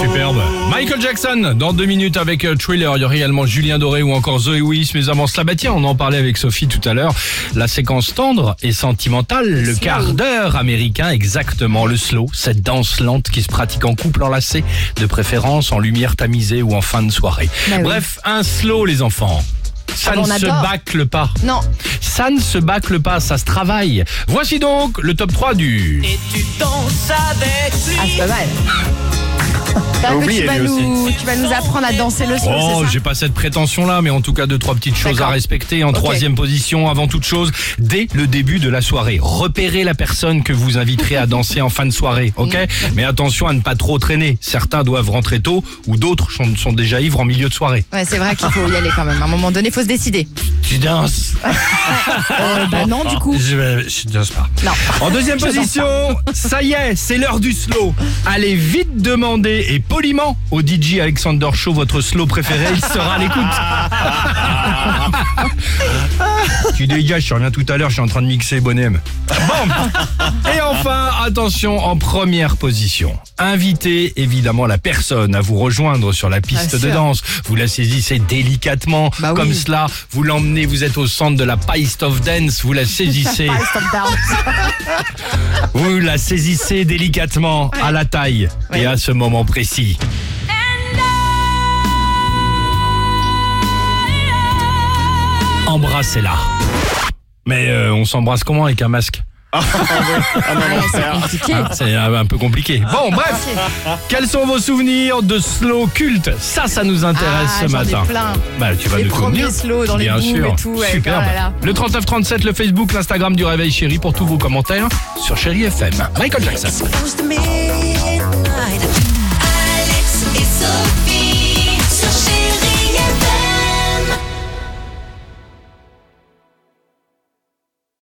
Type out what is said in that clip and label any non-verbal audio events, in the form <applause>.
Superbe. Michael Jackson, dans deux minutes avec euh, Thriller. Il y aura également Julien Doré ou encore Zoé Wiss. Mais avant cela, bah tiens, on en parlait avec Sophie tout à l'heure. La séquence tendre et sentimentale, le quart d'heure américain, exactement. Le slow, cette danse lente qui se pratique en couple enlacé, de préférence en lumière tamisée ou en fin de soirée. Bah oui. Bref, un slow, les enfants. Ça Ah ne se bâcle pas. Non. Ça ne se bâcle pas, ça se travaille. Voici donc le top 3 du... Et tu danses avec lui. Ah, c'est pas mal. Que oublié, tu vas, nous, tu vas nous apprendre à danser le slow, Oh, j'ai pas cette prétention-là, mais en tout cas deux trois petites choses à respecter. En troisième position, avant toute chose, dès le début de la soirée, repérez la personne que vous inviterez à danser en fin de soirée, ok <laughs> Mais attention à ne pas trop traîner. Certains doivent rentrer tôt, ou d'autres sont, sont déjà ivres en milieu de soirée. Ouais, c'est vrai qu'il faut y aller quand même. À un moment donné, faut se décider. Tu danses <laughs> Euh, bah non, du coup. Je, danse pas. Non. En deuxième Je position, ça y est, c'est l'heure du slow. Allez vite demander et poliment au DJ Alexander Show votre slow préféré, il sera à l'écoute. <laughs> tu dégages, je reviens tout à l'heure, je suis en train de mixer Bonhomme. Bon. <laughs> Et enfin, attention, en première position, invitez évidemment la personne à vous rejoindre sur la piste de danse. Vous la saisissez délicatement, Bah oui. comme cela, vous l'emmenez, vous êtes au centre de la Piste of Dance, vous la saisissez. <laughs> Vous la saisissez délicatement à la taille et à ce moment précis. Embrassez-la. Mais euh, on s'embrasse comment avec un masque? C'est un, peu compliqué. Bon, bref, quels sont vos souvenirs de slow culte? Ça, ça nous intéresse Ah, ce ai matin. plein. Bah, tu vas Les nous premiers slow dans les Bien sûr. et tout, ouais, Superbe. oh là là. Le 3937, le Facebook, l'Instagram du Réveil Chéri pour tous vos commentaires sur Chéri FM. Michael Jackson.